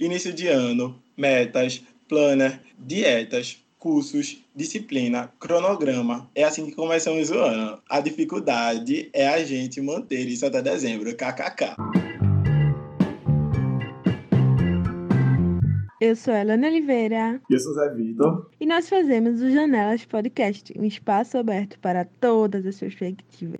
Início de ano, metas, planner, dietas, cursos, disciplina, cronograma. É assim que começamos o ano. A dificuldade é a gente manter isso até dezembro. KKK. Eu sou Helena Oliveira. E eu sou Zé Vitor. E nós fazemos o Janelas Podcast, um espaço aberto para todas as perspectivas.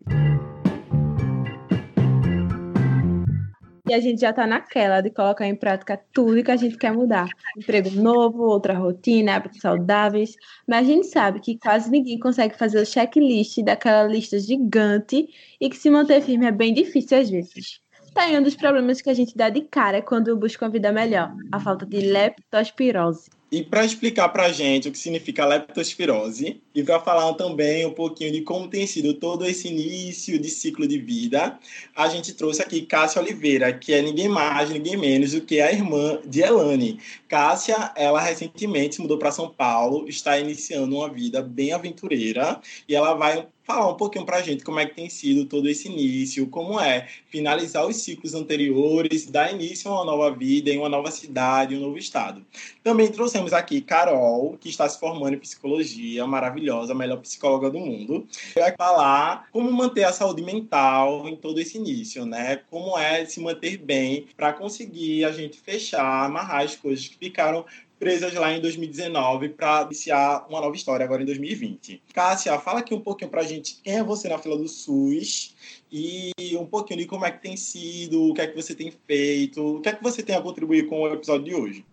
E a gente já está naquela de colocar em prática tudo que a gente quer mudar. Emprego novo, outra rotina, hábitos saudáveis. Mas a gente sabe que quase ninguém consegue fazer o checklist daquela lista gigante e que se manter firme é bem difícil às vezes. Tá aí um dos problemas que a gente dá de cara quando busca uma vida melhor: a falta de leptospirose. E para explicar para a gente o que significa leptospirose e para falar também um pouquinho de como tem sido todo esse início de ciclo de vida, a gente trouxe aqui Cássia Oliveira, que é ninguém mais, ninguém menos do que a irmã de Elane. Cássia, ela recentemente se mudou para São Paulo, está iniciando uma vida bem aventureira e ela vai falar um pouquinho para a gente como é que tem sido todo esse início, como é finalizar os ciclos anteriores, dar início a uma nova vida em uma nova cidade, um novo estado. Também trouxemos aqui Carol, que está se formando em psicologia, maravilhosa, a melhor psicóloga do mundo. Vai falar como manter a saúde mental em todo esse início, né? Como é se manter bem para conseguir a gente fechar, amarrar as coisas que ficaram presas lá em 2019 para iniciar uma nova história agora em 2020. Cássia, fala aqui um pouquinho para a gente quem é você na fila do SUS e um pouquinho de como é que tem sido, o que é que você tem feito, o que é que você tem a contribuir com o episódio de hoje.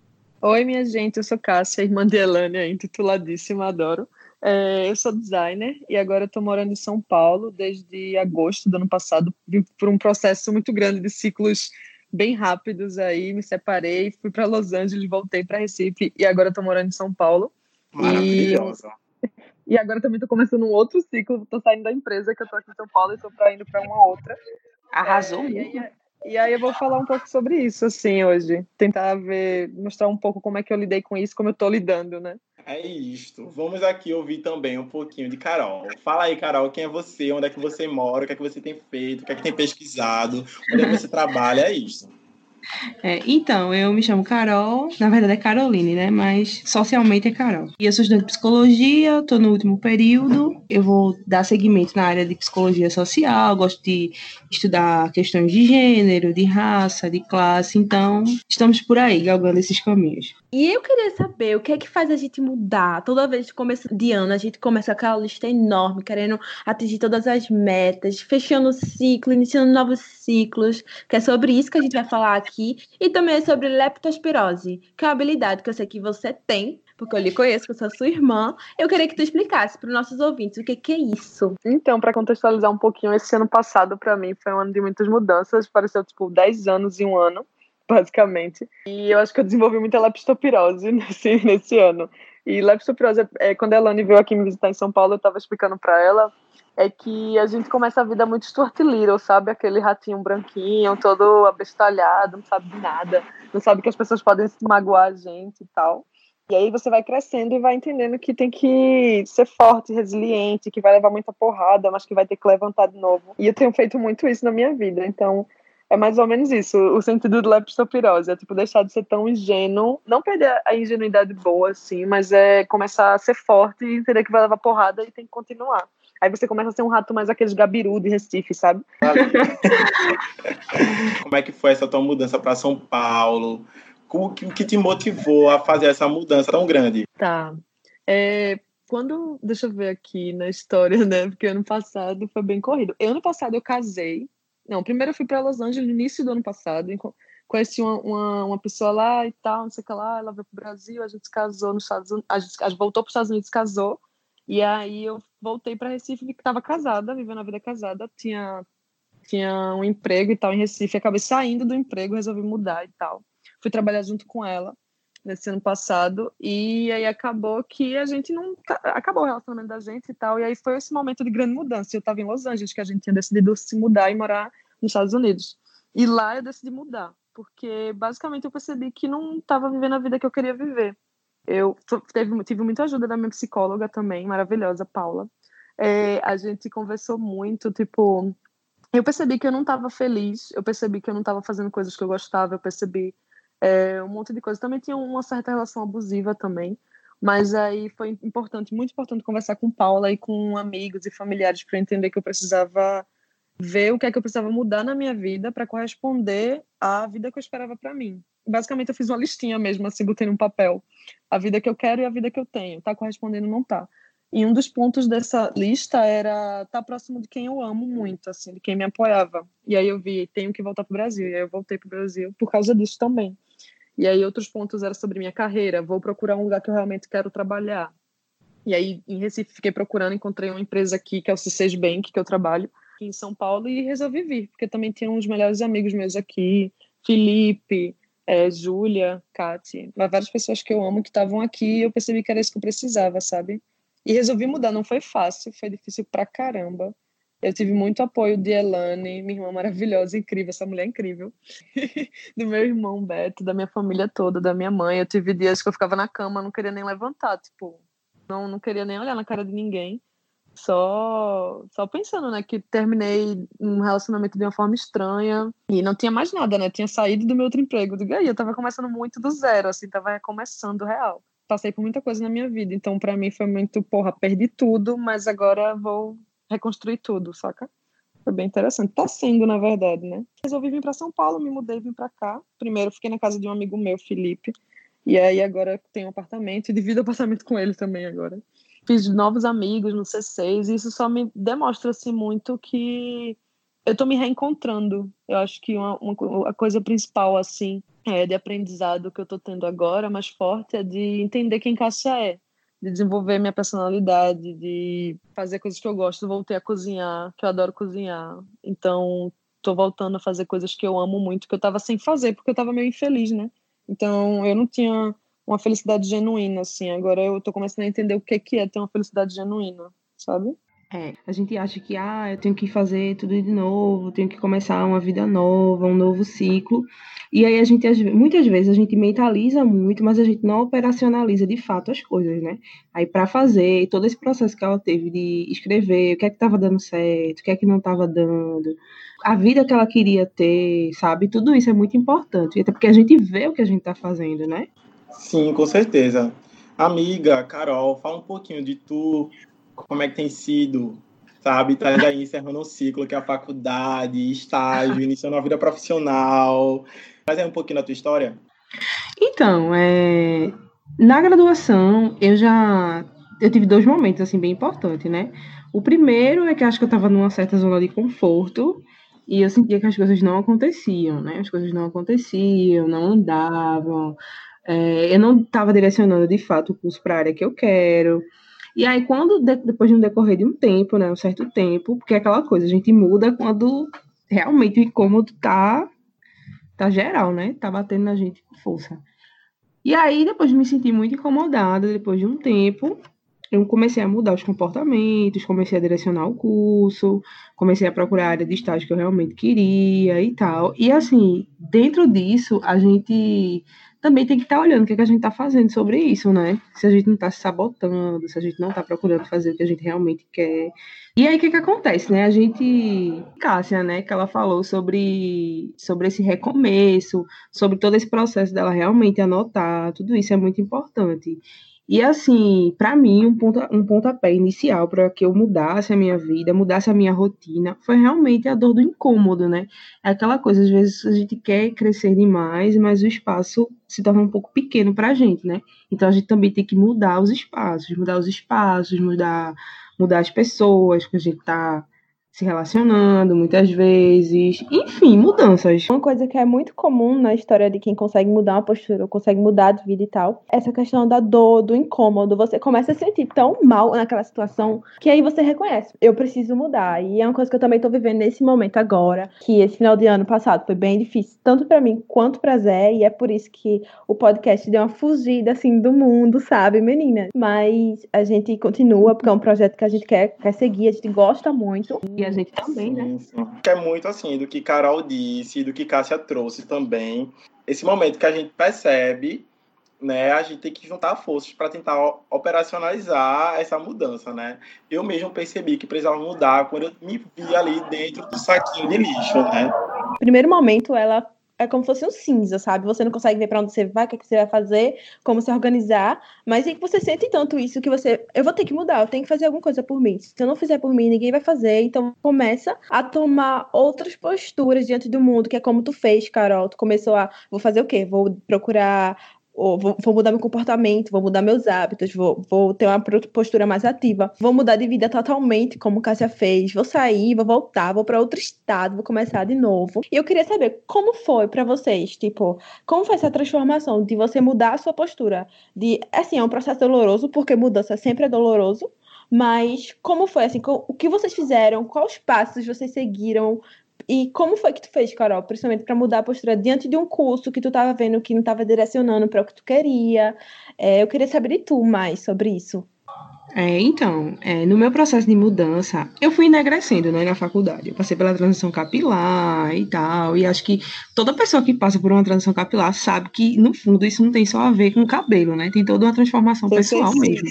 Oi, minha gente, eu sou Cássia, irmã de Elânia, intituladíssima, adoro. É, eu sou designer e agora estou morando em São Paulo desde agosto do ano passado, por um processo muito grande de ciclos bem rápidos aí, me separei, fui para Los Angeles, voltei para Recife e agora estou morando em São Paulo. Maravilhosa. E, e agora também estou começando um outro ciclo, estou saindo da empresa que eu estou aqui em São Paulo e estou indo para uma outra. Arrasou é. E, e aí eu vou falar um pouco sobre isso, assim, hoje. Tentar ver, mostrar um pouco como é que eu lidei com isso, como eu estou lidando, né? É isto. Vamos aqui ouvir também um pouquinho de Carol. Fala aí, Carol, quem é você? Onde é que você mora? O que é que você tem feito? O que é que tem pesquisado? Onde é que você trabalha? É isso. É, então, eu me chamo Carol, na verdade é Caroline, né? Mas socialmente é Carol. E eu sou estudante de psicologia, estou no último período. Eu vou dar seguimento na área de psicologia social, gosto de estudar questões de gênero, de raça, de classe. Então, estamos por aí, galgando esses caminhos. E eu queria saber o que é que faz a gente mudar. Toda vez que começa de ano, a gente começa aquela lista enorme, querendo atingir todas as metas, fechando o ciclo, iniciando novos ciclos, que é sobre isso que a gente vai falar aqui. E também é sobre leptospirose, que é uma habilidade que eu sei que você tem, porque eu lhe conheço, que eu sou sua irmã. Eu queria que tu explicasse para os nossos ouvintes o que, que é isso. Então, para contextualizar um pouquinho, esse ano passado para mim foi um ano de muitas mudanças, pareceu tipo 10 anos em um ano basicamente. E eu acho que eu desenvolvi muita leptopirose nesse, nesse ano. E leptopirose, é, quando a Elane veio aqui me visitar em São Paulo, eu estava explicando para ela, é que a gente começa a vida muito Stuart Little, sabe? Aquele ratinho branquinho, todo abestalhado, não sabe de nada, não sabe que as pessoas podem se magoar a gente e tal. E aí você vai crescendo e vai entendendo que tem que ser forte, resiliente, que vai levar muita porrada, mas que vai ter que levantar de novo. E eu tenho feito muito isso na minha vida. Então, é mais ou menos isso, o sentido do leptopirose. É tipo deixar de ser tão ingênuo, não perder a ingenuidade boa, assim, mas é começar a ser forte e entender que vai levar porrada e tem que continuar. Aí você começa a ser um rato mais aqueles gabiru de Recife, sabe? Como é que foi essa tua mudança para São Paulo? O que, que te motivou a fazer essa mudança tão grande? Tá. É, quando, deixa eu ver aqui na história, né? Porque ano passado foi bem corrido. Ano passado eu casei não, primeiro eu fui para Los Angeles no início do ano passado, conheci uma, uma, uma, pessoa lá e tal, não sei o que lá, ela veio para o Brasil, a gente se casou nos Estados Unidos, a gente, a gente voltou para os Estados Unidos, casou, e aí eu voltei para Recife, que estava casada, vivendo a vida casada, tinha, tinha um emprego e tal em Recife, acabei saindo do emprego, resolvi mudar e tal. Fui trabalhar junto com ela nesse ano passado, e aí acabou que a gente não. Acabou o relacionamento da gente e tal, e aí foi esse momento de grande mudança. Eu estava em Los Angeles, que a gente tinha decidido se mudar e morar nos Estados Unidos. E lá eu decidi mudar, porque basicamente eu percebi que não estava vivendo a vida que eu queria viver. Eu teve, tive muita ajuda da minha psicóloga também, maravilhosa, Paula. É, a gente conversou muito, tipo, eu percebi que eu não estava feliz, eu percebi que eu não estava fazendo coisas que eu gostava, eu percebi é, um monte de coisa. Também tinha uma certa relação abusiva também, mas aí foi importante, muito importante conversar com Paula e com amigos e familiares para entender que eu precisava ver o que é que eu precisava mudar na minha vida para corresponder à vida que eu esperava para mim. Basicamente eu fiz uma listinha mesmo, assim, botei num papel a vida que eu quero e a vida que eu tenho. Tá correspondendo, não tá. E um dos pontos dessa lista era estar tá próximo de quem eu amo muito, assim, de quem me apoiava. E aí eu vi, tenho que voltar para o Brasil. E aí eu voltei para o Brasil por causa disso também. E aí outros pontos eram sobre minha carreira, vou procurar um lugar que eu realmente quero trabalhar. E aí em Recife fiquei procurando, encontrei uma empresa aqui que é o C6 Bank, que eu trabalho em São Paulo e resolvi vir, porque também tinha uns melhores amigos meus aqui, Felipe, é, Júlia, Kati, várias pessoas que eu amo que estavam aqui e eu percebi que era isso que eu precisava, sabe? E resolvi mudar, não foi fácil, foi difícil pra caramba. Eu tive muito apoio de Elane, minha irmã maravilhosa, incrível, essa mulher é incrível. do meu irmão Beto, da minha família toda, da minha mãe. Eu tive dias que eu ficava na cama, não queria nem levantar, tipo, não, não queria nem olhar na cara de ninguém. Só, só pensando, né, que terminei um relacionamento de uma forma estranha e não tinha mais nada, né? Tinha saído do meu outro emprego. Digo, aí, eu tava começando muito do zero, assim, tava recomeçando real. Passei por muita coisa na minha vida, então para mim foi muito, porra, perdi tudo, mas agora vou reconstruir tudo, saca? Foi bem interessante. Tá sendo, na verdade, né? Resolvi vir para São Paulo, me mudei, vim para cá. Primeiro fiquei na casa de um amigo meu, Felipe. E aí agora tenho um apartamento e divido apartamento com ele também agora. Fiz novos amigos no C6 e isso só me demonstra assim muito que eu tô me reencontrando. Eu acho que uma, uma a coisa principal assim é, de aprendizado que eu tô tendo agora, mais forte, é de entender quem Cássia é de desenvolver minha personalidade, de fazer coisas que eu gosto. Voltei a cozinhar, que eu adoro cozinhar. Então, tô voltando a fazer coisas que eu amo muito, que eu tava sem fazer, porque eu tava meio infeliz, né? Então, eu não tinha uma felicidade genuína, assim. Agora eu tô começando a entender o que é ter uma felicidade genuína, sabe? É, a gente acha que, ah, eu tenho que fazer tudo de novo, tenho que começar uma vida nova, um novo ciclo. E aí a gente, muitas vezes, a gente mentaliza muito, mas a gente não operacionaliza de fato as coisas, né? Aí para fazer todo esse processo que ela teve de escrever, o que é que estava dando certo, o que é que não estava dando, a vida que ela queria ter, sabe? Tudo isso é muito importante, até porque a gente vê o que a gente está fazendo, né? Sim, com certeza. Amiga, Carol, fala um pouquinho de tu, como é que tem sido, sabe? Tá aí encerrando um ciclo que é a faculdade, estágio, iniciando a vida profissional. Mas um pouquinho da tua história. Então, é... na graduação, eu já eu tive dois momentos assim bem importantes, né? O primeiro é que acho que eu estava numa certa zona de conforto e eu sentia que as coisas não aconteciam, né? As coisas não aconteciam, não andavam. É, eu não estava direcionando de fato o curso para a área que eu quero. E aí, quando, depois de um decorrer de um tempo, né, um certo tempo, porque é aquela coisa, a gente muda quando realmente o incômodo tá, tá geral, né? Tá batendo na gente com força. E aí, depois de me sentir muito incomodada, depois de um tempo, eu comecei a mudar os comportamentos, comecei a direcionar o curso, comecei a procurar a área de estágio que eu realmente queria e tal. E assim, dentro disso, a gente também tem que estar tá olhando o que, é que a gente está fazendo sobre isso, né? Se a gente não está se sabotando, se a gente não está procurando fazer o que a gente realmente quer. E aí, o que, que acontece, né? A gente. Cássia, né? Que ela falou sobre, sobre esse recomeço, sobre todo esse processo dela realmente anotar, tudo isso é muito importante. E assim, para mim, um, ponta, um pontapé inicial para que eu mudasse a minha vida, mudasse a minha rotina, foi realmente a dor do incômodo, né? É aquela coisa, às vezes a gente quer crescer demais, mas o espaço se torna um pouco pequeno para a gente, né? Então a gente também tem que mudar os espaços, mudar os espaços, mudar, mudar as pessoas que a gente está se relacionando muitas vezes, enfim, mudanças. Uma coisa que é muito comum na história de quem consegue mudar uma postura, consegue mudar de vida e tal, é essa questão da dor, do incômodo. Você começa a se sentir tão mal naquela situação que aí você reconhece, eu preciso mudar. E é uma coisa que eu também tô vivendo nesse momento agora, que esse final de ano passado foi bem difícil, tanto para mim quanto pra Zé, e é por isso que o podcast deu uma fugida assim do mundo, sabe, menina? Mas a gente continua, porque é um projeto que a gente quer, quer seguir, a gente gosta muito. E a gente também, né? Sim. É muito assim, do que Carol disse, do que Cássia trouxe também. Esse momento que a gente percebe, né, a gente tem que juntar forças para tentar operacionalizar essa mudança, né? Eu mesmo percebi que precisava mudar quando eu me vi ali dentro do saquinho de lixo, né? Primeiro momento, ela é como se fosse um cinza, sabe? Você não consegue ver para onde você vai, o que, é que você vai fazer, como se organizar, mas é que você sente tanto isso que você, eu vou ter que mudar, eu tenho que fazer alguma coisa por mim. Se eu não fizer por mim, ninguém vai fazer. Então começa a tomar outras posturas diante do mundo, que é como tu fez, Carol. Tu começou a, vou fazer o quê? Vou procurar ou vou, vou, mudar meu comportamento, vou mudar meus hábitos, vou, vou ter uma postura mais ativa, vou mudar de vida totalmente, como Cássia fez, vou sair, vou voltar, vou para outro estado, vou começar de novo. E eu queria saber como foi para vocês, tipo, como foi essa transformação de você mudar a sua postura? De, assim, é um processo doloroso, porque mudança sempre é doloroso, mas como foi, assim, o que vocês fizeram, quais passos vocês seguiram, e como foi que tu fez, Carol, principalmente para mudar a postura diante de um curso que tu estava vendo que não estava direcionando para o que tu queria? É, eu queria saber de tu mais sobre isso. É, então, é, no meu processo de mudança, eu fui enegrecendo, né, na faculdade. Eu passei pela transição capilar e tal, e acho que toda pessoa que passa por uma transição capilar sabe que, no fundo, isso não tem só a ver com o cabelo, né? Tem toda uma transformação pessoal mesmo.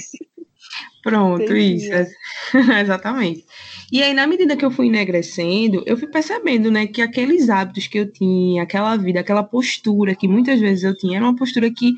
Pronto, Entendi. isso. Exatamente. E aí, na medida que eu fui enegrecendo, eu fui percebendo, né, que aqueles hábitos que eu tinha, aquela vida, aquela postura que muitas vezes eu tinha, era uma postura que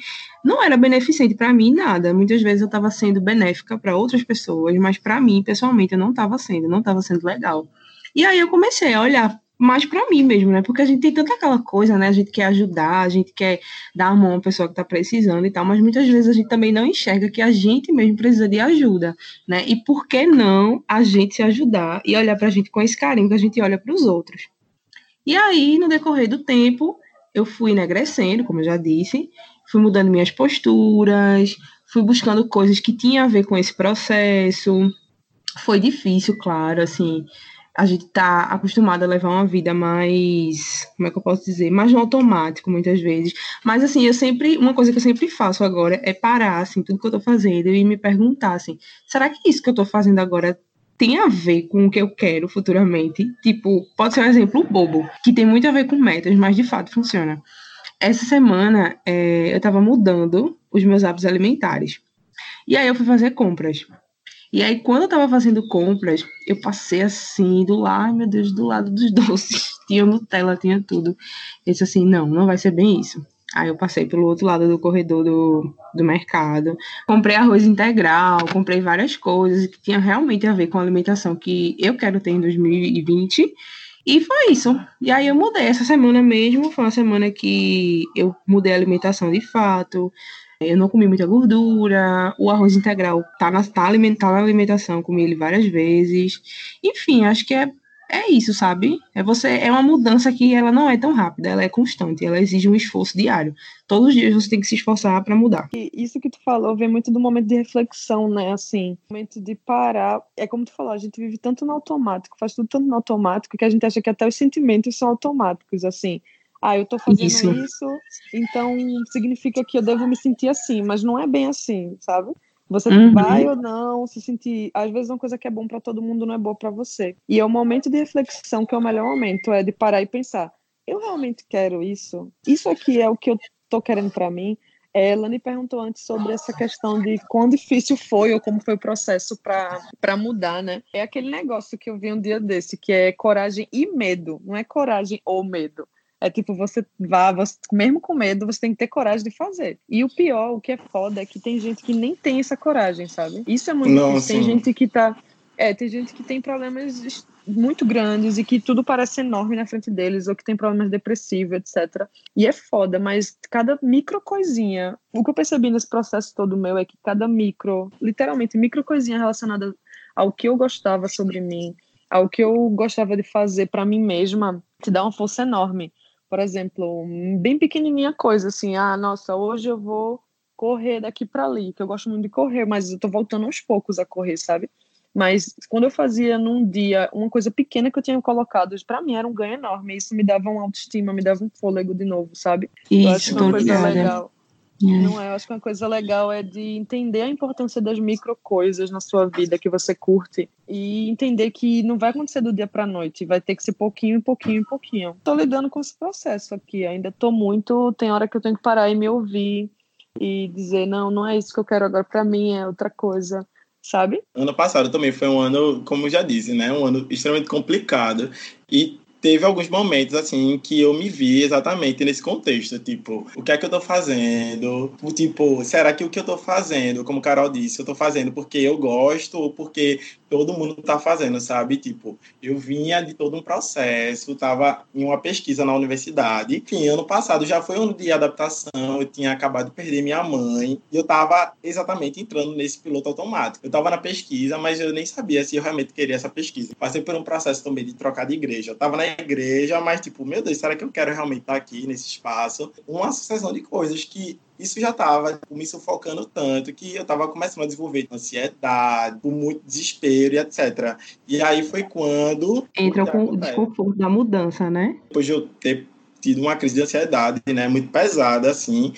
não era beneficente para mim nada. Muitas vezes eu estava sendo benéfica para outras pessoas, mas para mim, pessoalmente, eu não estava sendo, não estava sendo legal. E aí eu comecei a olhar mais para mim mesmo, né? Porque a gente tem tanta aquela coisa, né? A gente quer ajudar, a gente quer dar a mão uma pessoa que está precisando e tal, mas muitas vezes a gente também não enxerga que a gente mesmo precisa de ajuda, né? E por que não a gente se ajudar e olhar para a gente com esse carinho que a gente olha para os outros? E aí, no decorrer do tempo, eu fui enegrecendo, como eu já disse, fui mudando minhas posturas, fui buscando coisas que tinham a ver com esse processo. Foi difícil, claro, assim, a gente tá acostumado a levar uma vida mais, como é que eu posso dizer, mais no automático muitas vezes. Mas assim, eu sempre, uma coisa que eu sempre faço agora é parar assim, tudo que eu tô fazendo e me perguntar assim, será que isso que eu tô fazendo agora tem a ver com o que eu quero futuramente? Tipo, pode ser um exemplo bobo, que tem muito a ver com metas, mas de fato funciona. Essa semana é, eu tava mudando os meus hábitos alimentares. E aí eu fui fazer compras. E aí, quando eu tava fazendo compras, eu passei assim, do lado, meu Deus, do lado dos doces. Tinha Nutella, tinha tudo. Eu disse assim, não, não vai ser bem isso. Aí eu passei pelo outro lado do corredor do, do mercado, comprei arroz integral, comprei várias coisas que tinham realmente a ver com a alimentação que eu quero ter em 2020. E foi isso. E aí eu mudei. Essa semana mesmo foi uma semana que eu mudei a alimentação de fato. Eu não comi muita gordura, o arroz integral tá na, tá alimentar na alimentação, comi ele várias vezes. Enfim, acho que é, é isso, sabe? É você é uma mudança que ela não é tão rápida, ela é constante, ela exige um esforço diário. Todos os dias você tem que se esforçar para mudar. E isso que tu falou vem muito do momento de reflexão, né? Assim, momento de parar. É como tu falou, a gente vive tanto no automático, faz tudo tanto no automático que a gente acha que até os sentimentos são automáticos, assim ah, eu estou fazendo isso. isso, então significa que eu devo me sentir assim, mas não é bem assim, sabe? Você uhum. vai ou não se sentir. Às vezes, uma coisa que é bom para todo mundo não é boa para você. E é o momento de reflexão que é o melhor momento é de parar e pensar: eu realmente quero isso? Isso aqui é o que eu tô querendo para mim? Ela me perguntou antes sobre essa questão de quão difícil foi ou como foi o processo para mudar, né? É aquele negócio que eu vi um dia desse, que é coragem e medo, não é coragem ou medo. É tipo, você vá, você, mesmo com medo, você tem que ter coragem de fazer. E o pior, o que é foda, é que tem gente que nem tem essa coragem, sabe? Isso é muito Não, difícil. Tem gente que tá. É, tem gente que tem problemas muito grandes e que tudo parece enorme na frente deles, ou que tem problemas depressivos, etc. E é foda, mas cada micro coisinha. O que eu percebi nesse processo todo meu é que cada micro, literalmente, micro coisinha relacionada ao que eu gostava sobre mim, ao que eu gostava de fazer para mim mesma, te dá uma força enorme por exemplo, bem pequenininha coisa, assim, ah, nossa, hoje eu vou correr daqui para ali, que eu gosto muito de correr, mas eu tô voltando aos poucos a correr, sabe? Mas quando eu fazia num dia uma coisa pequena que eu tinha colocado, para mim era um ganho enorme. Isso me dava uma autoestima, me dava um fôlego de novo, sabe? Isso, eu acho uma coisa legal. É. Não é? Eu acho que uma coisa legal é de entender a importância das micro coisas na sua vida que você curte e entender que não vai acontecer do dia para noite, vai ter que ser pouquinho, pouquinho, pouquinho. Tô lidando com esse processo aqui, ainda tô muito, tem hora que eu tenho que parar e me ouvir e dizer não, não é isso que eu quero agora para mim, é outra coisa. Sabe? Ano passado também foi um ano, como já disse, né? Um ano extremamente complicado. E teve alguns momentos, assim, que eu me vi exatamente nesse contexto. Tipo, o que é que eu tô fazendo? Tipo, será que o que eu tô fazendo, como Carol disse, eu tô fazendo porque eu gosto ou porque todo mundo tá fazendo, sabe? Tipo, eu vinha de todo um processo, tava em uma pesquisa na universidade. Enfim, ano passado já foi um ano de adaptação, eu tinha acabado de perder minha mãe e eu tava exatamente entrando nesse piloto automático. Eu tava na pesquisa, mas eu nem sabia se eu realmente queria essa pesquisa. Passei por um processo também de trocar de igreja. Eu tava na igreja, mas tipo, meu Deus, será que eu quero realmente estar aqui nesse espaço? Uma sucessão de coisas que isso já estava tipo, me sufocando tanto que eu estava começando a desenvolver ansiedade, muito desespero e etc. E aí foi quando. Entra com o desconforto da mudança, né? Depois de eu ter tido uma crise de ansiedade, né, muito pesada, assim,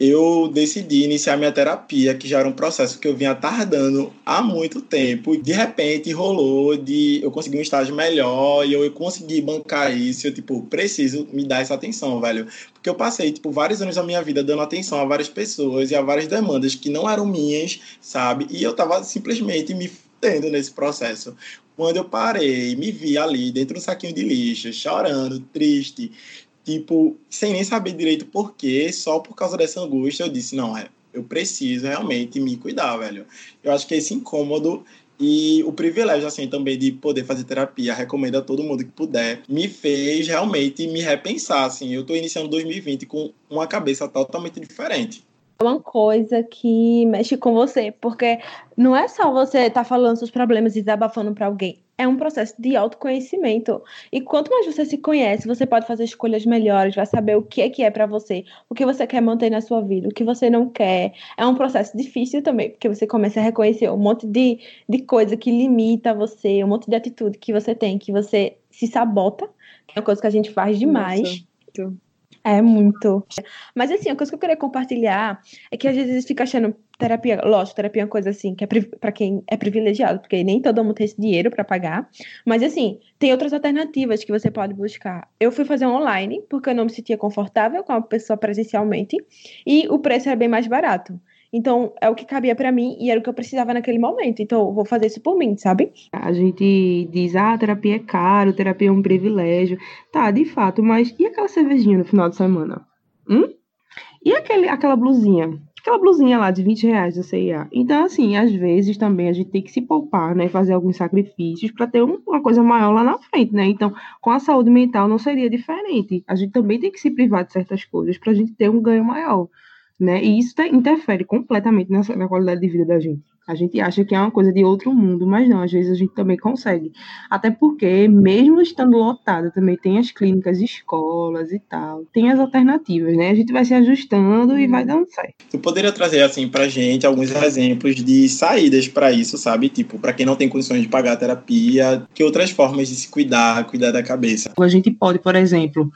eu decidi iniciar minha terapia, que já era um processo que eu vinha tardando há muito tempo. De repente rolou de eu conseguir um estágio melhor e eu consegui bancar isso. Eu, tipo, preciso me dar essa atenção, velho. Porque eu passei, tipo, vários anos da minha vida dando atenção a várias pessoas e a várias demandas que não eram minhas, sabe? E eu tava simplesmente me tendo nesse processo. Quando eu parei, me vi ali dentro do saquinho de lixo, chorando, triste, tipo, sem nem saber direito por quê, só por causa dessa angústia, eu disse, não, é, eu preciso realmente me cuidar, velho. Eu acho que esse incômodo e o privilégio, assim, também de poder fazer terapia, recomendo a todo mundo que puder, me fez realmente me repensar, assim. Eu tô iniciando 2020 com uma cabeça totalmente diferente uma coisa que mexe com você, porque não é só você estar tá falando seus problemas e desabafando para alguém, é um processo de autoconhecimento. E quanto mais você se conhece, você pode fazer escolhas melhores, vai saber o que é que é para você, o que você quer manter na sua vida, o que você não quer. É um processo difícil também, porque você começa a reconhecer um monte de, de coisa que limita você, um monte de atitude que você tem, que você se sabota, que é uma coisa que a gente faz demais. Nossa. É muito. Mas assim, a coisa que eu queria compartilhar é que às vezes fica achando terapia, lógico, terapia é uma coisa assim que é para quem é privilegiado, porque nem todo mundo tem esse dinheiro para pagar. Mas assim, tem outras alternativas que você pode buscar. Eu fui fazer online porque eu não me sentia confortável com a pessoa presencialmente e o preço era bem mais barato. Então, é o que cabia para mim e era o que eu precisava naquele momento. Então, vou fazer isso por mim, sabe? A gente diz, ah, terapia é caro, terapia é um privilégio. Tá, de fato, mas e aquela cervejinha no final de semana? Hum? E aquele, aquela blusinha? Aquela blusinha lá de 20 reais da CIA. Então, assim, às vezes também a gente tem que se poupar, né? Fazer alguns sacrifícios para ter uma coisa maior lá na frente, né? Então, com a saúde mental não seria diferente. A gente também tem que se privar de certas coisas para a gente ter um ganho maior né? E isso interfere completamente na, na qualidade de vida da gente. A gente acha que é uma coisa de outro mundo, mas não, às vezes a gente também consegue. Até porque, mesmo estando lotada, também tem as clínicas, escolas e tal, tem as alternativas, né? A gente vai se ajustando e vai dando certo. Tu poderia trazer, assim, pra gente alguns exemplos de saídas para isso, sabe? Tipo, para quem não tem condições de pagar a terapia, que outras formas de se cuidar, cuidar da cabeça? A gente pode, por exemplo,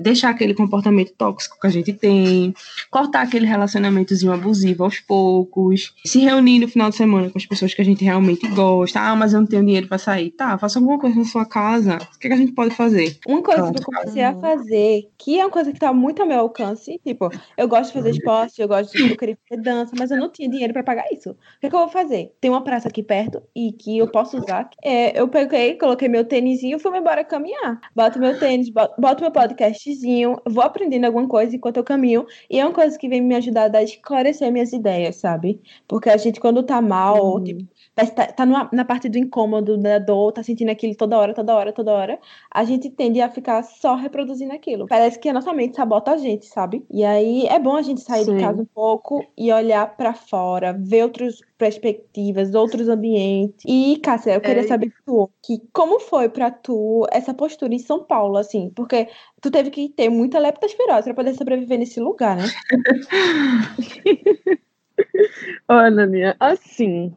deixar aquele comportamento tóxico que a gente tem, cortar aquele relacionamentozinho abusivo aos poucos, se reunir no final de semana com as pessoas que a gente realmente gosta. Ah, mas eu não tenho dinheiro para sair. Tá, faça alguma coisa na sua casa. O que, é que a gente pode fazer? Uma coisa que eu comecei a fazer, que é uma coisa que tá muito ao meu alcance, tipo, eu gosto de fazer esporte, eu gosto de eu queria fazer dança, mas eu não tinha dinheiro para pagar isso. O que, é que eu vou fazer? Tem uma praça aqui perto e que eu posso usar. É, eu peguei, coloquei meu tênisinho e fui embora caminhar. Boto meu tênis, boto, boto meu podcastzinho, vou aprendendo alguma coisa enquanto eu caminho. E é uma coisa que vem me ajudar a esclarecer minhas ideias, sabe? Porque a gente, quando tá mal, uhum. ou tipo, tá, tá numa, na parte do incômodo, da dor, tá sentindo aquilo toda hora, toda hora, toda hora, a gente tende a ficar só reproduzindo aquilo. Parece que a nossa mente sabota a gente, sabe? E aí é bom a gente sair Sim. de casa um pouco e olhar para fora, ver outras perspectivas, outros ambientes. E, Cássia, eu queria é. saber tu, que como foi para tu essa postura em São Paulo, assim? Porque tu teve que ter muita leptospirose para poder sobreviver nesse lugar, né? Olha, Aninha, assim,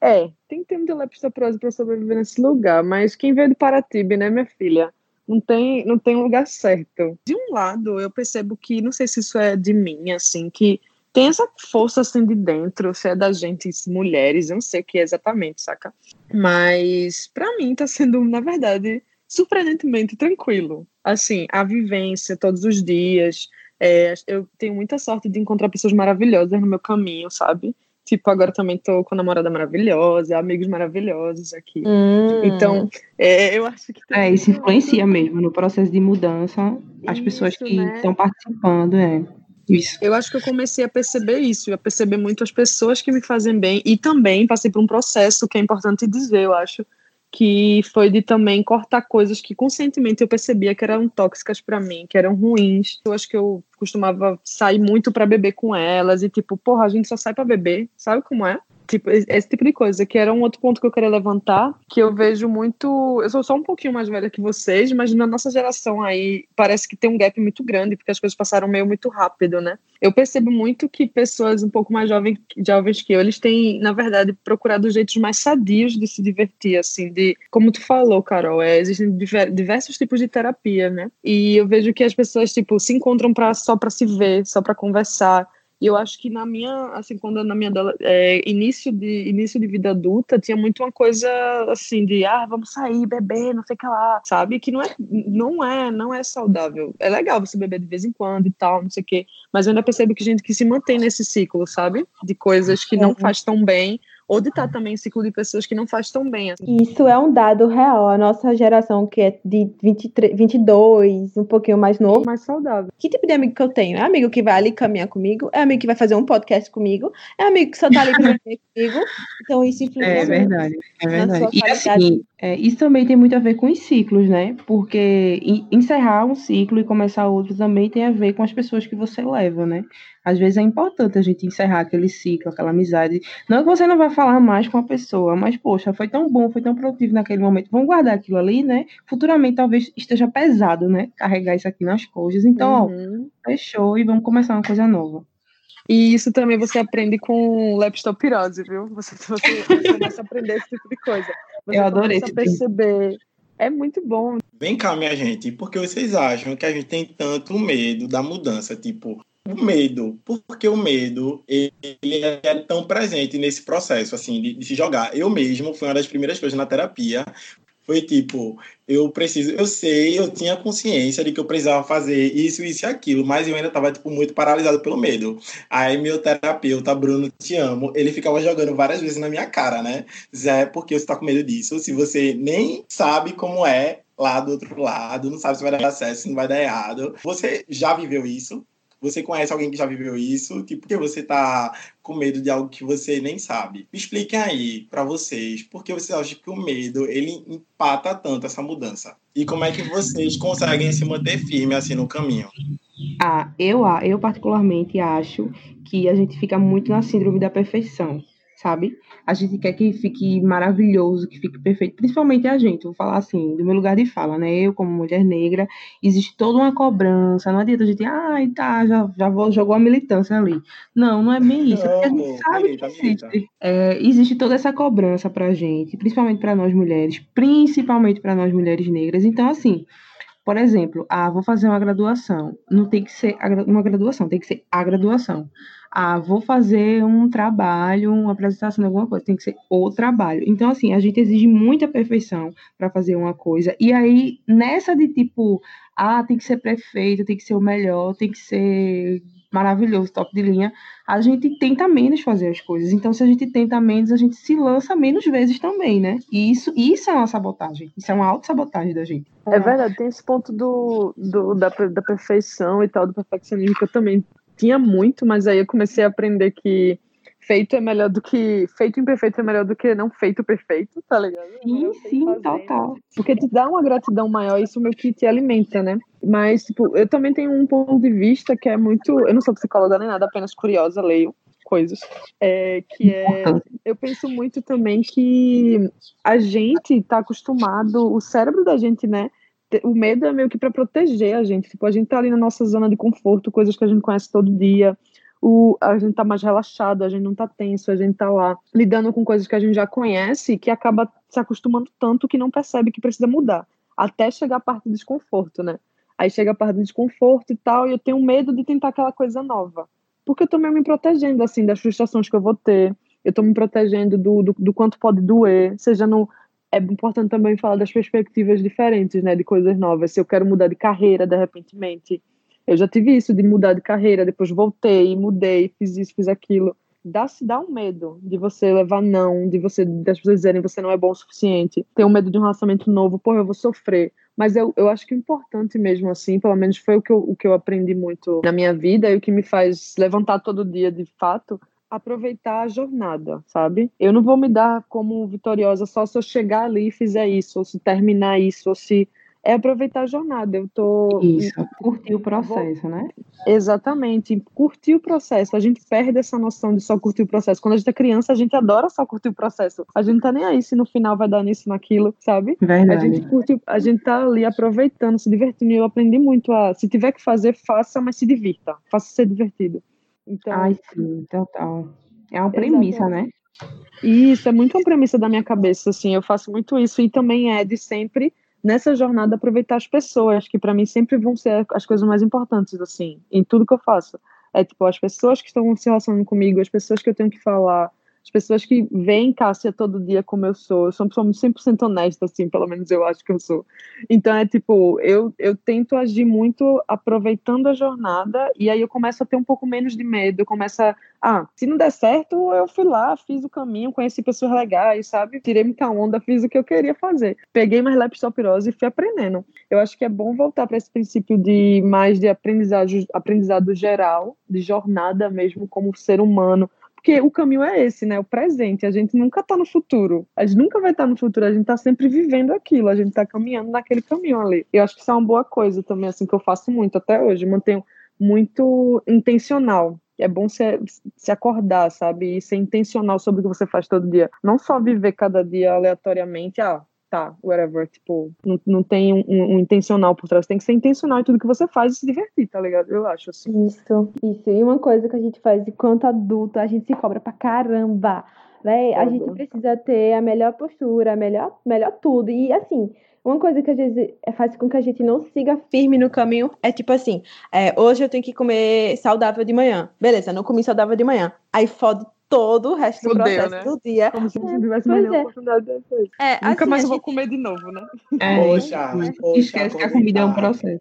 é, tem que ter muita leptospirose para sobreviver nesse lugar, mas quem veio de Paratibe, né, minha filha? Não tem, não tem lugar certo. De um lado, eu percebo que, não sei se isso é de mim, assim, que tem essa força assim de dentro, se é da gente, mulheres, eu não sei o que é exatamente, saca? Mas para mim tá sendo, na verdade, surpreendentemente tranquilo. Assim, a vivência todos os dias, é, eu tenho muita sorte de encontrar pessoas maravilhosas no meu caminho, sabe? Tipo, agora também tô com namorada maravilhosa, amigos maravilhosos aqui. Hum. Então, é, eu acho que. É, isso influencia mesmo no processo de mudança, as Isso, pessoas que né? estão participando, é. Isso. Eu acho que eu comecei a perceber isso, a perceber muito as pessoas que me fazem bem e também passei por um processo que é importante dizer, eu acho, que foi de também cortar coisas que conscientemente eu percebia que eram tóxicas para mim, que eram ruins. Eu acho que eu costumava sair muito para beber com elas e tipo, porra, a gente só sai para beber, sabe como é? Tipo, esse tipo de coisa, que era um outro ponto que eu queria levantar, que eu vejo muito. Eu sou só um pouquinho mais velha que vocês, mas na nossa geração aí parece que tem um gap muito grande, porque as coisas passaram meio muito rápido, né? Eu percebo muito que pessoas um pouco mais jovens, jovens que eu, eles têm, na verdade, procurado jeitos mais sadios de se divertir, assim, de. Como tu falou, Carol, é, existem diver- diversos tipos de terapia, né? E eu vejo que as pessoas, tipo, se encontram pra, só para se ver, só para conversar. E eu acho que na minha, assim, quando na minha é, início de início de vida adulta, tinha muito uma coisa assim de, ah, vamos sair, beber, não sei o que lá, sabe? Que não é, não é, não é saudável. É legal você beber de vez em quando e tal, não sei o quê, mas eu ainda percebo que gente que se mantém nesse ciclo, sabe? De coisas que não faz tão bem, ou de estar também em ciclo de pessoas que não faz tão bem. Assim. Isso é um dado real. A nossa geração, que é de 23, 22, um pouquinho mais novo, Mais saudável. que tipo de amigo que eu tenho? É amigo que vai ali caminhar comigo? É amigo que vai fazer um podcast comigo? É amigo que só tá ali beber comigo? Então isso influencia É verdade, é verdade. E assim, é, isso também tem muito a ver com os ciclos, né? Porque en- encerrar um ciclo e começar outro também tem a ver com as pessoas que você leva, né? Às vezes é importante a gente encerrar aquele ciclo, aquela amizade. Não que você não vai falar mais com a pessoa, mas, poxa, foi tão bom, foi tão produtivo naquele momento. Vamos guardar aquilo ali, né? Futuramente talvez esteja pesado, né? Carregar isso aqui nas coisas. Então, Uhum. ó, fechou e vamos começar uma coisa nova. E isso também você aprende com leptopirose, viu? Você, você, você começa a aprender esse tipo de coisa. Você Eu adorei começa a esse termo. perceber. É muito bom. Vem cá, minha gente, por que vocês acham que a gente tem tanto medo da mudança? Tipo, o medo, porque o medo ele é tão presente nesse processo assim de, de se jogar. Eu mesmo foi uma das primeiras coisas na terapia. Foi tipo, eu preciso, eu sei, eu tinha consciência de que eu precisava fazer isso, isso e aquilo, mas eu ainda estava tipo muito paralisado pelo medo. Aí meu terapeuta, Bruno, te amo, ele ficava jogando várias vezes na minha cara, né? Zé, porque você tá com medo disso? Se você nem sabe como é lá do outro lado, não sabe se vai dar certo, se não vai dar errado. Você já viveu isso? Você conhece alguém que já viveu isso? Tipo, por que você tá com medo de algo que você nem sabe? Me expliquem aí para vocês, por que vocês acham que o medo ele empata tanto essa mudança? E como é que vocês conseguem se manter firme assim no caminho? Ah, eu, eu particularmente acho que a gente fica muito na síndrome da perfeição, sabe? A gente quer que fique maravilhoso, que fique perfeito, principalmente a gente, vou falar assim, do meu lugar de fala, né? Eu, como mulher negra, existe toda uma cobrança, não adianta a gente, ai, tá, já, já vou, jogou a militância ali. Não, não é bem isso, é porque a gente sabe milita, que existe. É, existe toda essa cobrança pra gente, principalmente pra nós mulheres, principalmente pra nós mulheres negras. Então, assim, por exemplo, ah, vou fazer uma graduação. Não tem que ser uma graduação, tem que ser a graduação. Ah, vou fazer um trabalho, uma apresentação de alguma coisa, tem que ser o trabalho. Então, assim, a gente exige muita perfeição para fazer uma coisa. E aí, nessa de tipo, ah, tem que ser perfeito, tem que ser o melhor, tem que ser maravilhoso, top de linha, a gente tenta menos fazer as coisas. Então, se a gente tenta menos, a gente se lança menos vezes também, né? E isso, isso é uma sabotagem. Isso é uma autossabotagem da gente. É verdade, tem esse ponto do, do, da, da perfeição e tal, do perfeccionismo, que eu também tinha muito, mas aí eu comecei a aprender que feito é melhor do que. Feito imperfeito é melhor do que não feito perfeito, tá ligado? É Sim, sim, total. Porque te dá uma gratidão maior, isso meio que te alimenta, né? Mas, tipo, eu também tenho um ponto de vista que é muito. Eu não sou psicóloga nem nada, apenas curiosa, leio coisas. É, que é. Eu penso muito também que a gente tá acostumado, o cérebro da gente, né? O medo é meio que para proteger a gente. Tipo, a gente tá ali na nossa zona de conforto, coisas que a gente conhece todo dia. O, a gente tá mais relaxado, a gente não tá tenso, a gente tá lá lidando com coisas que a gente já conhece, que acaba se acostumando tanto que não percebe que precisa mudar, até chegar a parte do desconforto, né? Aí chega a parte do desconforto e tal, e eu tenho medo de tentar aquela coisa nova. Porque eu tô meio me protegendo, assim, das frustrações que eu vou ter, eu tô me protegendo do, do, do quanto pode doer, seja no. É importante também falar das perspectivas diferentes, né, de coisas novas. Se eu quero mudar de carreira, de repentemente, eu já tive isso de mudar de carreira, depois voltei, mudei, fiz isso, fiz aquilo. dá se dá um medo de você levar não, de você das pessoas dizerem você não é bom o suficiente, ter um medo de um relacionamento novo, pô, eu vou sofrer. Mas eu, eu acho que o importante mesmo assim, pelo menos foi o que, eu, o que eu aprendi muito na minha vida e o que me faz levantar todo dia de fato, aproveitar a jornada, sabe? Eu não vou me dar como vitoriosa só se eu chegar ali e fizer isso, ou se terminar isso, ou se é aproveitar a jornada. Eu tô. Isso, curtir o processo, né? Exatamente, curtir o processo. A gente perde essa noção de só curtir o processo. Quando a gente é criança, a gente adora só curtir o processo. A gente não tá nem aí se no final vai dar nisso, naquilo, sabe? Verdade. A gente curte, a gente tá ali aproveitando, se divertindo. E eu aprendi muito a, se tiver que fazer, faça, mas se divirta. Faça ser divertido. Então, Ai, sim, total. É uma premissa, né? Isso, é muito uma premissa da minha cabeça, assim. Eu faço muito isso e também é de sempre nessa jornada aproveitar as pessoas, que para mim sempre vão ser as coisas mais importantes, assim, em tudo que eu faço. É tipo, as pessoas que estão se relacionando comigo, as pessoas que eu tenho que falar, as pessoas que veem Cássia todo dia como eu sou, eu sou uma pessoa 100% honesta, assim, pelo menos eu acho que eu sou. Então é tipo, eu, eu tento agir muito aproveitando a jornada e aí eu começo a ter um pouco menos de medo, eu começo a, ah, se não der certo, eu fui lá, fiz o caminho, conheci pessoas legais, sabe? Tirei muita onda, fiz o que eu queria fazer. Peguei mais leptospirose e fui aprendendo. Eu acho que é bom voltar para esse princípio de mais de aprendizado, aprendizado geral, de jornada mesmo como ser humano, porque o caminho é esse, né? O presente. A gente nunca está no futuro. A gente nunca vai estar tá no futuro. A gente está sempre vivendo aquilo. A gente está caminhando naquele caminho ali. Eu acho que isso é uma boa coisa também, assim, que eu faço muito até hoje. Mantenho muito intencional. É bom se, se acordar, sabe? E ser intencional sobre o que você faz todo dia. Não só viver cada dia aleatoriamente. Ah, tá, whatever, tipo, não, não tem um, um, intencional por trás, tem que ser intencional em tudo que você faz e se divertir, tá ligado? Eu acho assim. Isso, isso. E uma coisa que a gente faz enquanto adulto, a gente se cobra pra caramba. Né? A gente precisa ter a melhor postura, a melhor, melhor tudo. E assim, uma coisa que às vezes faz com que a gente não siga firme no caminho é tipo assim: é, hoje eu tenho que comer saudável de manhã. Beleza, não comi saudável de manhã. Aí fode todo o resto do processo né? do dia. Como se é, tivesse mais é. oportunidade depois. É, Nunca assim, mais eu vou comer de novo, né? É, poxa, poxa, esquece que a comida é um processo.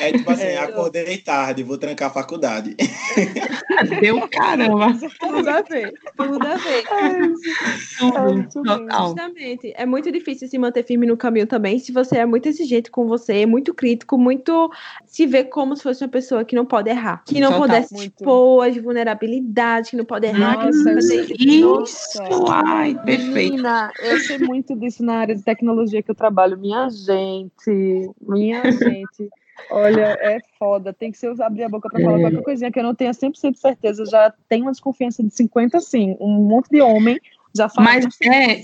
É tipo assim, é, acordei tarde, vou trancar a faculdade. Deu caramba. Tudo a ver, tudo a ver. Total. Justamente. É muito difícil se manter firme no caminho também, se você é muito exigente com você, muito crítico, muito se vê como se fosse uma pessoa que não pode errar, que não total, pudesse muito. expor as vulnerabilidades, que não pode errar, Nossa, que não pode Isso, ai, perfeito. Menina, eu sei muito disso na área de tecnologia que eu trabalho. Minha gente, minha gente. Olha, é foda. Tem que ser abrir a boca para falar é. qualquer coisinha que eu não tenha 100% certeza. Já tenho uma desconfiança de 50, sim. Um monte de homem já fala mas é,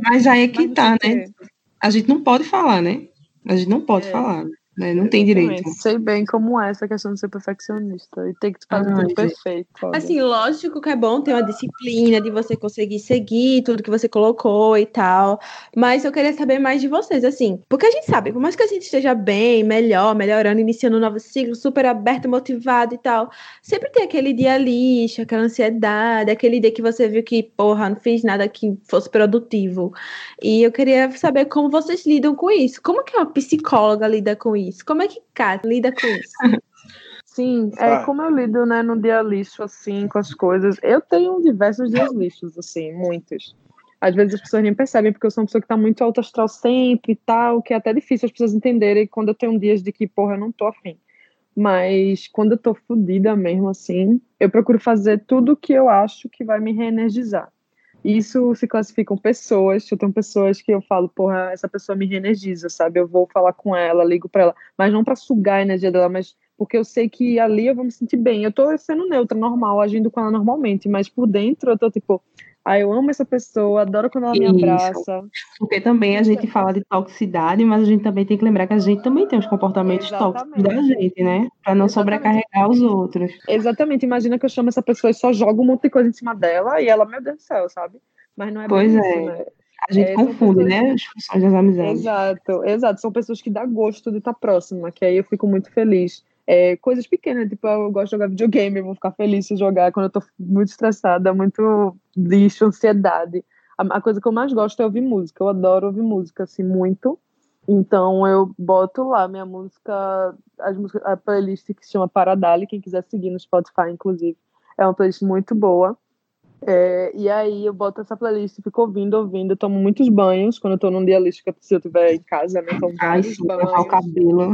Mas aí é que mas tá, né? A gente não pode falar, né? A gente não pode é. falar né? Não tem direito. Sei bem como é essa questão de ser perfeccionista e ter que fazer tudo perfeito. Assim, lógico que é bom ter uma disciplina de você conseguir seguir tudo que você colocou e tal, mas eu queria saber mais de vocês, assim, porque a gente sabe, por mais que a gente esteja bem, melhor, melhorando, iniciando um novo ciclo, super aberto, motivado e tal, sempre tem aquele dia lixo, aquela ansiedade, aquele dia que você viu que, porra, não fiz nada que fosse produtivo. E eu queria saber como vocês lidam com isso. Como que uma psicóloga lida com isso? Isso? Como é que Kat lida com isso? Sim, é como eu lido, né, no dia lixo, assim, com as coisas. Eu tenho diversos dias lixos, assim, muitos. Às vezes as pessoas nem percebem, porque eu sou uma pessoa que tá muito alto astral sempre e tal, que é até difícil as pessoas entenderem quando eu tenho dias de que, porra, eu não tô afim. Mas quando eu tô fodida mesmo, assim, eu procuro fazer tudo o que eu acho que vai me reenergizar. Isso se classificam pessoas. Eu tenho pessoas que eu falo, porra, essa pessoa me reenergiza, sabe? Eu vou falar com ela, ligo para ela, mas não para sugar a energia dela, mas porque eu sei que ali eu vou me sentir bem. Eu tô sendo neutra, normal, agindo com ela normalmente, mas por dentro eu tô tipo, ah, eu amo essa pessoa, adoro quando ela Isso. me abraça. Porque também a gente fala de toxicidade, mas a gente também tem que lembrar que a gente também tem os comportamentos Exatamente. tóxicos da gente, né? Para não Exatamente. sobrecarregar os outros. Exatamente. Imagina que eu chamo essa pessoa e só jogo um monte de coisa em cima dela e ela, meu Deus do céu, sabe? Mas não é Pois é. Isso, né? A gente é, confunde, pessoas... né? As funções das amizades. Exato, exato. São pessoas que dá gosto de estar próxima, que aí eu fico muito feliz. É, coisas pequenas, tipo, eu gosto de jogar videogame, eu vou ficar feliz se jogar quando eu tô muito estressada, muito lixo, ansiedade. A, a, coisa que eu mais gosto é ouvir música, eu adoro ouvir música, assim, muito. Então eu boto lá minha música, as músicas, a playlist que se chama Paradali, quem quiser seguir no Spotify, inclusive. É uma playlist muito boa. É, e aí eu boto essa playlist, fico ouvindo, ouvindo, tomo muitos banhos quando eu tô num dia lixo, se eu estiver em casa, né? Tomo Ai, sim, o cabelo.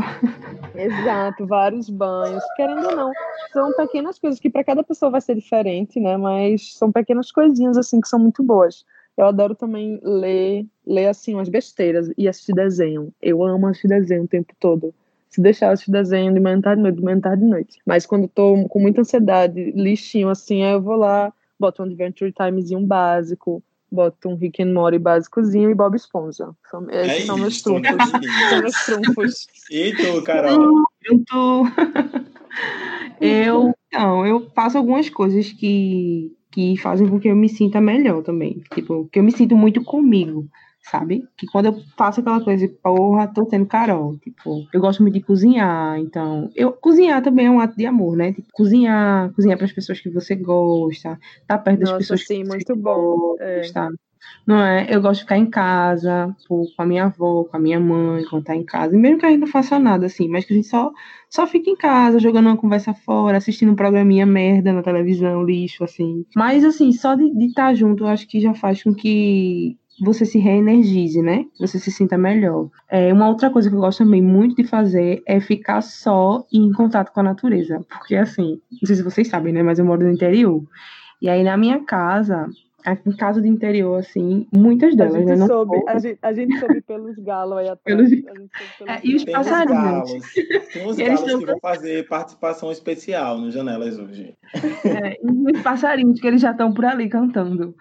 Exato, vários banhos. Querendo ou não, são pequenas coisas que para cada pessoa vai ser diferente, né? Mas são pequenas coisinhas assim que são muito boas. Eu adoro também ler, ler assim umas besteiras e assistir desenho. Eu amo assistir desenho o tempo todo. Se deixar eu assistir desenho de manhã tarde de noite, de manhã tarde de noite. Mas quando eu tô com muita ansiedade, lixinho assim, aí eu vou lá boto um Adventure Timezinho básico, boto um Rick and Morty básicozinho e Bob Esponja. São, É esses são meus trunfos. são meus trunfos. E tu, Carol? Eu tô. eu. Não, eu faço algumas coisas que, que fazem com que eu me sinta melhor também. Tipo, que eu me sinto muito comigo, sabe? Que quando eu faço aquela coisa, porra, tô sendo Carol. Tipo, eu gosto muito de cozinhar, então. Eu, cozinhar também é um ato de amor, né? Tipo, cozinhar, cozinhar para as pessoas que você gosta, tá perto das Nossa, pessoas sim, que muito você bom. É. gosta. Não é? Eu gosto de ficar em casa, pô, com a minha avó, com a minha mãe, quando tá em casa. E mesmo que a gente não faça nada, assim, mas que a gente só, só fica em casa, jogando uma conversa fora, assistindo um programinha merda na televisão, lixo, assim. Mas, assim, só de estar junto, eu acho que já faz com que você se reenergize, né? Você se sinta melhor. É, uma outra coisa que eu gosto também muito de fazer é ficar só em contato com a natureza. Porque, assim, não sei se vocês sabem, né? Mas eu moro no interior. E aí, na minha casa, em casa do interior, assim, muitas A delas, gente, né? Não soube, a, gente, a gente soube pelos galos aí atrás. Pelos- A É, e os passarinhos. galos. Tem uns E eles galos tão- que vão fazer participação especial no Janelas hoje. É, e os passarinhos que eles já estão por ali cantando.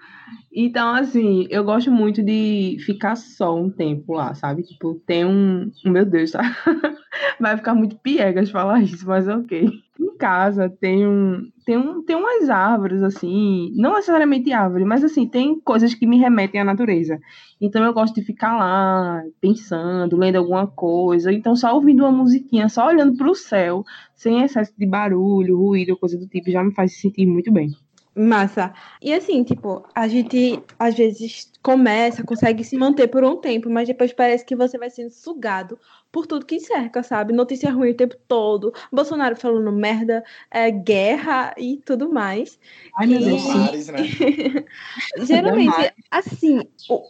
Então, assim, eu gosto muito de ficar só um tempo lá, sabe? Tipo, tem um. Meu Deus, tá? Vai ficar muito piegas falar isso, mas ok. Em casa tem um. Tem, um, tem umas árvores, assim. Não necessariamente árvore, mas assim, tem coisas que me remetem à natureza. Então eu gosto de ficar lá, pensando, lendo alguma coisa. Então, só ouvindo uma musiquinha, só olhando para o céu, sem excesso de barulho, ruído, coisa do tipo, já me faz sentir muito bem. Massa. E assim, tipo, a gente às vezes começa, consegue se manter por um tempo, mas depois parece que você vai sendo sugado por tudo que cerca, sabe? Notícia ruim o tempo todo, Bolsonaro falando merda, é, guerra e tudo mais. Ai, meu E- Deus. Mares, né? Geralmente, assim,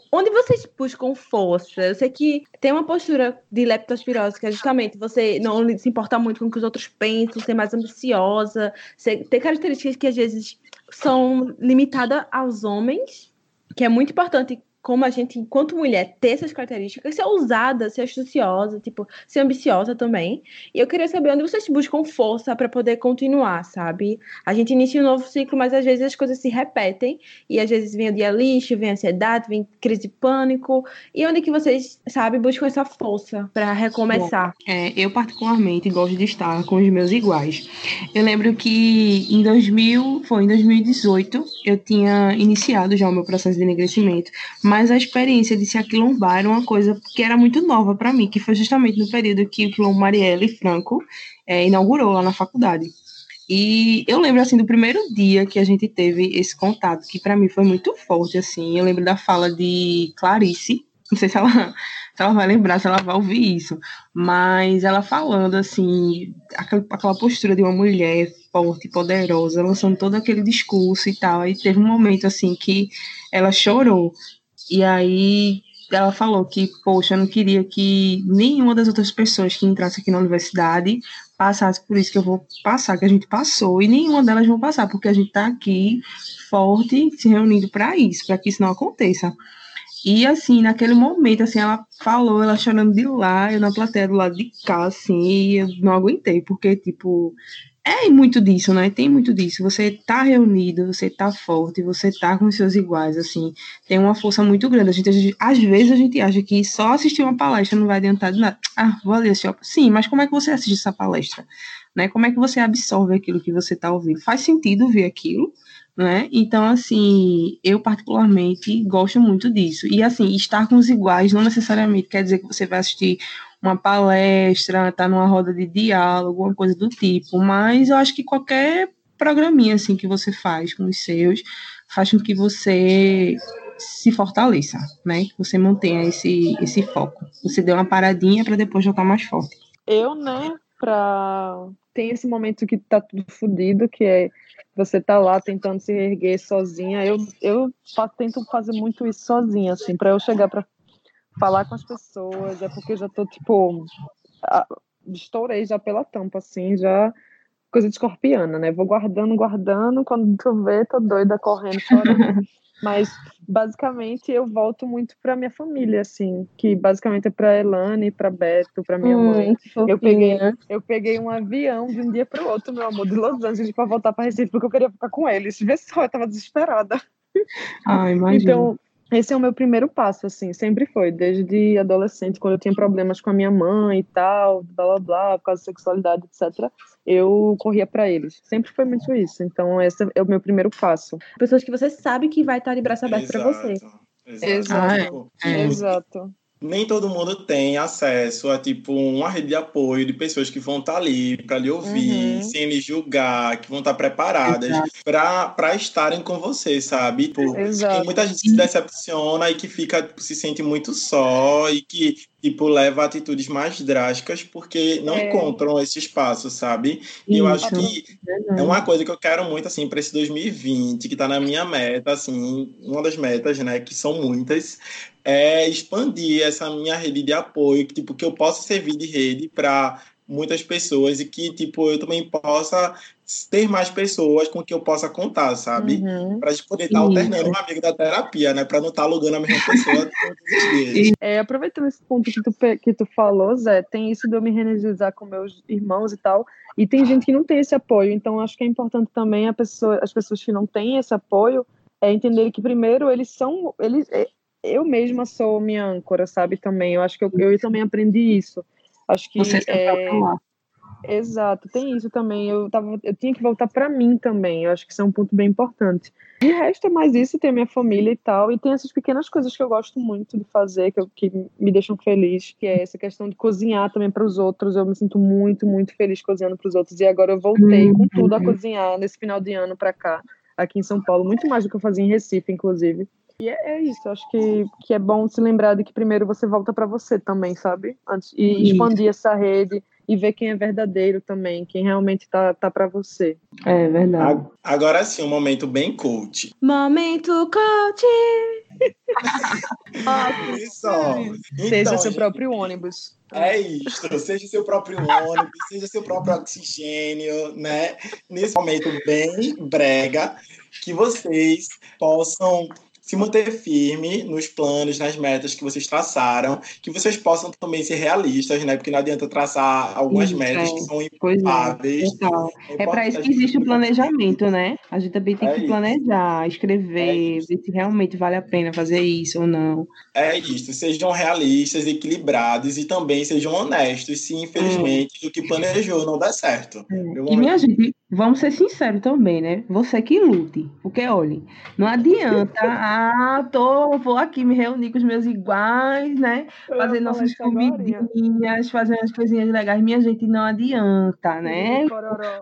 onde vocês buscam força? Eu sei que tem uma postura de leptospirose, que é justamente você não se importar muito com o que os outros pensam, ser mais ambiciosa, ser- ter características que às vezes são limitadas aos homens, que é muito importante como a gente, enquanto mulher, ter essas características, ser ousada, ser astuciosa, tipo, ser ambiciosa também. E eu queria saber onde vocês buscam força para poder continuar, sabe? A gente inicia um novo ciclo, mas às vezes as coisas se repetem e às vezes vem o dia lixo, vem ansiedade, vem crise de pânico. E onde que vocês, sabe, buscam essa força para recomeçar? É, eu particularmente gosto de estar com os meus iguais. Eu lembro que em 2000, foi em 2018, eu tinha iniciado já o meu processo de enegrecimento, mas a experiência de se aquilombar era uma coisa que era muito nova para mim, que foi justamente no período que o quilombo Marielle Franco é, inaugurou lá na faculdade. E eu lembro assim do primeiro dia que a gente teve esse contato, que para mim foi muito forte assim. Eu lembro da fala de Clarice, não sei se ela, se ela vai lembrar, se ela vai ouvir isso, mas ela falando assim, aquela, aquela postura de uma mulher forte, poderosa, lançando todo aquele discurso e tal. Aí teve um momento assim que ela chorou. E aí ela falou que, poxa, eu não queria que nenhuma das outras pessoas que entrasse aqui na universidade passasse por isso que eu vou passar, que a gente passou, e nenhuma delas vão passar, porque a gente está aqui forte, se reunindo para isso, para que isso não aconteça. E assim, naquele momento, assim, ela falou, ela chorando de lá, eu na plateia do lado de cá, assim, e eu não aguentei, porque, tipo, é muito disso, né? Tem muito disso. Você tá reunido, você tá forte, você tá com os seus iguais, assim, tem uma força muito grande. A gente, a gente- às vezes a gente acha que só assistir uma palestra não vai adiantar de nada. Ah, vou ali assistir. Sim, mas como é que você assiste essa palestra? Né? Como é que você absorve aquilo que você tá ouvindo? Faz sentido ver aquilo? Né? Então, assim, eu particularmente gosto muito disso. E, assim, estar com os iguais não necessariamente quer dizer que você vai assistir uma palestra, tá numa roda de diálogo, uma coisa do tipo, mas eu acho que qualquer programinha, assim, que você faz com os seus, faz com que você se fortaleça, né? Que você mantenha esse, esse foco. Você dê uma paradinha para depois jogar mais forte. Eu, né, pra... tem esse momento que tá tudo fodido, que é você tá lá tentando se erguer sozinha. Eu, eu tento fazer muito isso sozinha, assim, para eu chegar para falar com as pessoas, é porque eu já tô, tipo, estourei já pela tampa, assim, já coisa de escorpiana, né? Vou guardando, guardando, quando tu vê, tô doida correndo, chorando. Mas basicamente eu volto muito para minha família, assim, que basicamente é para Elane, para Beto, para minha hum, mãe. Eu peguei, eu peguei um avião de um dia para o outro, meu amor, de Los Angeles para voltar para Recife, porque eu queria ficar com eles. Vê só, eu tava desesperada. Ah, imagina. Então, esse é o meu primeiro passo, assim, sempre foi, desde adolescente, quando eu tinha problemas com a minha mãe e tal, blá blá blá, por causa da sexualidade, etc. Eu corria para eles. Sempre foi muito isso. Então, esse é o meu primeiro passo. Pessoas que você sabe que vai estar de braço aberto para você. Exato. Exato. Ah, é. Exato nem todo mundo tem acesso a tipo uma rede de apoio de pessoas que vão estar tá ali para lhe ouvir, uhum. sem lhe julgar, que vão estar tá preparadas para estarem com você, sabe? Tipo, tem muita gente que se decepciona e que fica se sente muito só e que tipo leva atitudes mais drásticas porque não é. encontram esse espaço, sabe? E eu acho que é uma coisa que eu quero muito assim para esse 2020, que está na minha meta, assim, uma das metas, né, que são muitas, é expandir essa minha rede de apoio, que, tipo, que eu possa servir de rede para muitas pessoas e que, tipo, eu também possa ter mais pessoas com que eu possa contar, sabe? Uhum. Para a gente poder estar tá alternando um amigo da terapia, né? Para não estar tá alugando a mesma pessoa todos os dias. É, aproveitando esse ponto que tu, que tu falou, Zé, tem isso de eu me energizar com meus irmãos e tal, e tem gente que não tem esse apoio, então acho que é importante também a pessoa, as pessoas que não têm esse apoio é entender que primeiro eles são eles é, eu mesma sou minha âncora, sabe, também. Eu acho que eu, eu também aprendi isso. Acho que Você é... Exato, tem isso também. Eu, tava, eu tinha que voltar para mim também. Eu acho que isso é um ponto bem importante. De resto, é mais isso, ter minha família e tal. E tem essas pequenas coisas que eu gosto muito de fazer, que, eu, que me deixam feliz, que é essa questão de cozinhar também para os outros. Eu me sinto muito, muito feliz cozinhando para os outros. E agora eu voltei com tudo a cozinhar nesse final de ano para cá, aqui em São Paulo. Muito mais do que eu fazia em Recife, inclusive. E é, é, isso, acho que, que é bom se lembrar de que primeiro você volta para você também, sabe? Antes, e expandir essa rede e ver quem é verdadeiro também, quem realmente tá, tá para você. É verdade. Agora sim, um momento bem coach. Momento coach! isso. Então, seja seu próprio ônibus. É isso, seja seu próprio ônibus, seja seu próprio oxigênio, né? Nesse momento bem brega, que vocês possam se manter firme nos planos, nas metas que vocês traçaram, que vocês possam também ser realistas, né? Porque não adianta traçar algumas isso, metas é. que são impáveis. É, é para isso que existe o planejamento, né? A gente também tem é que planejar, escrever, é ver se realmente vale a pena fazer isso ou não. É isso, sejam realistas, equilibrados e também sejam honestos se infelizmente o que planejou não der certo. É. E minha gente, vamos ser sinceros também, né? Você que lute. Porque, olha, não adianta, ah, tô, vou aqui me reunir com os meus iguais, né? Fazer nossas comidinhas, fazer umas coisinhas legais. Minha gente, não adianta, né?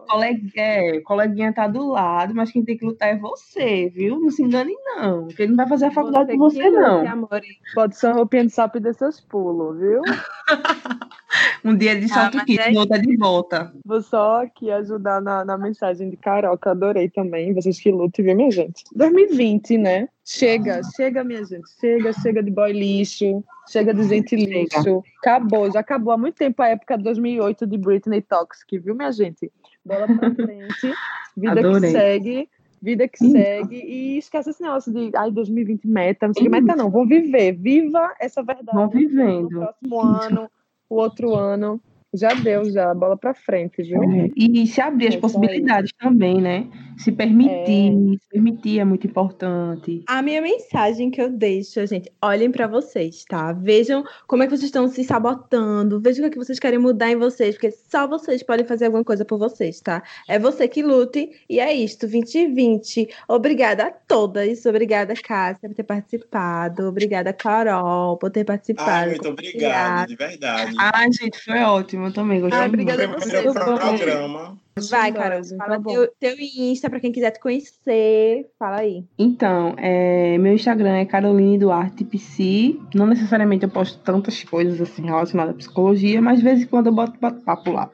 Colega, é, coleguinha tá do lado, mas quem tem que lutar é você, viu? Não se engane, não. Porque ele não vai fazer a faculdade você com você, não. Amor. Pode ser roupinha de sapo e descer seus pulos, viu? um dia de salto ah, kit, é... outra de volta. Vou só aqui ajudar na, na mensagem de Carol, que eu adorei também. Vocês que lutem, viu, minha gente? 2020, né? Chega, chega, minha gente. Chega, chega de boy lixo. Chega de gente lixo. Acabou, já acabou há muito tempo a época de 2008 de Britney Toxic, viu, minha gente? Bola pra frente. Vida adorei. que segue vida que segue e esquece esse negócio de ai 2020 meta, não sei que meta não, vão viver, viva essa verdade. Vão vivendo. No próximo ano, o outro ano. Já deu, já, bola para frente, viu? É. E se abrir as é possibilidades também, né? Se permitir, é. se permitir é muito importante. A minha mensagem que eu deixo, gente, olhem para vocês, tá? Vejam como é que vocês estão se sabotando, vejam o que, é que vocês querem mudar em vocês, porque só vocês podem fazer alguma coisa por vocês, tá? É você que lute, e é isto, 2020. Obrigada a todas, obrigada, Cássia, por ter participado, obrigada, Carol, por ter participado. Ai, muito obrigado, de verdade. Ai, gente, foi ótimo eu também gostei ah, obrigada. Obrigada a você. programa. Vai, Carol, fala tá teu, teu Insta para quem quiser te conhecer. Fala aí. Então, é, meu Instagram é Caroline Duarte Psi. Não necessariamente eu posto tantas coisas assim relacionadas à psicologia, mas de vez em quando eu boto papo lá.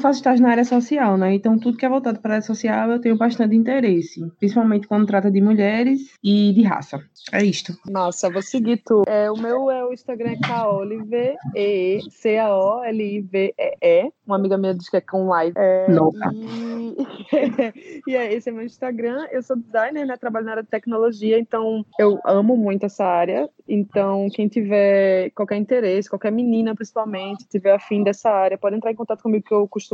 Faço estágio na área social, né? Então, tudo que é voltado para a área social eu tenho bastante interesse, principalmente quando trata de mulheres e de raça. É isto. Nossa, vou seguir tu. É, o meu é o Instagram é Caolive, E C A O L I V E E. Uma amiga minha diz que é com live. É, Nossa. E... e é, esse é meu Instagram. Eu sou designer, né? Trabalho na área de tecnologia, então eu amo muito essa área. Então, quem tiver qualquer interesse, qualquer menina principalmente, tiver afim dessa área, pode entrar em contato comigo que eu costumo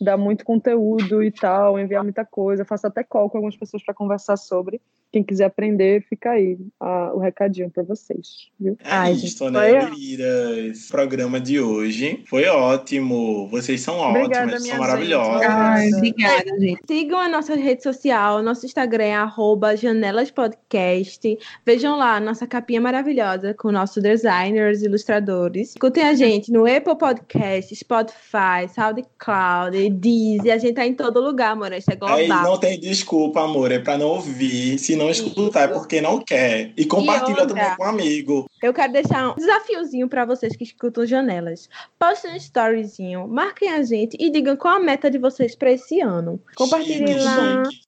dar muito conteúdo e tal, enviar muita coisa, faço até call com algumas pessoas para conversar sobre. Quem quiser aprender, fica aí a, o recadinho para vocês. Viu? É Ai, isso, né? O programa de hoje foi ótimo. Vocês são Obrigada, ótimas, são maravilhosas. Ai, obrigada, gente. Sigam a nossa rede social, nosso Instagram é arroba janelaspodcast. Vejam lá a nossa capinha maravilhosa com nossos designers, ilustradores. Escutem a gente no Apple Podcast, Spotify, SoundCloud, Deezer. A gente tá em todo lugar, amor. Isso é global. Aí não tem desculpa, amor. É pra não ouvir. Se não escutar, é porque não quer. E compartilha outra, também com um amigo. Eu quero deixar um desafiozinho pra vocês que escutam janelas. Postem um storyzinho, marquem a gente e digam qual a meta de vocês pra esse ano. Compartilhem lá. chique.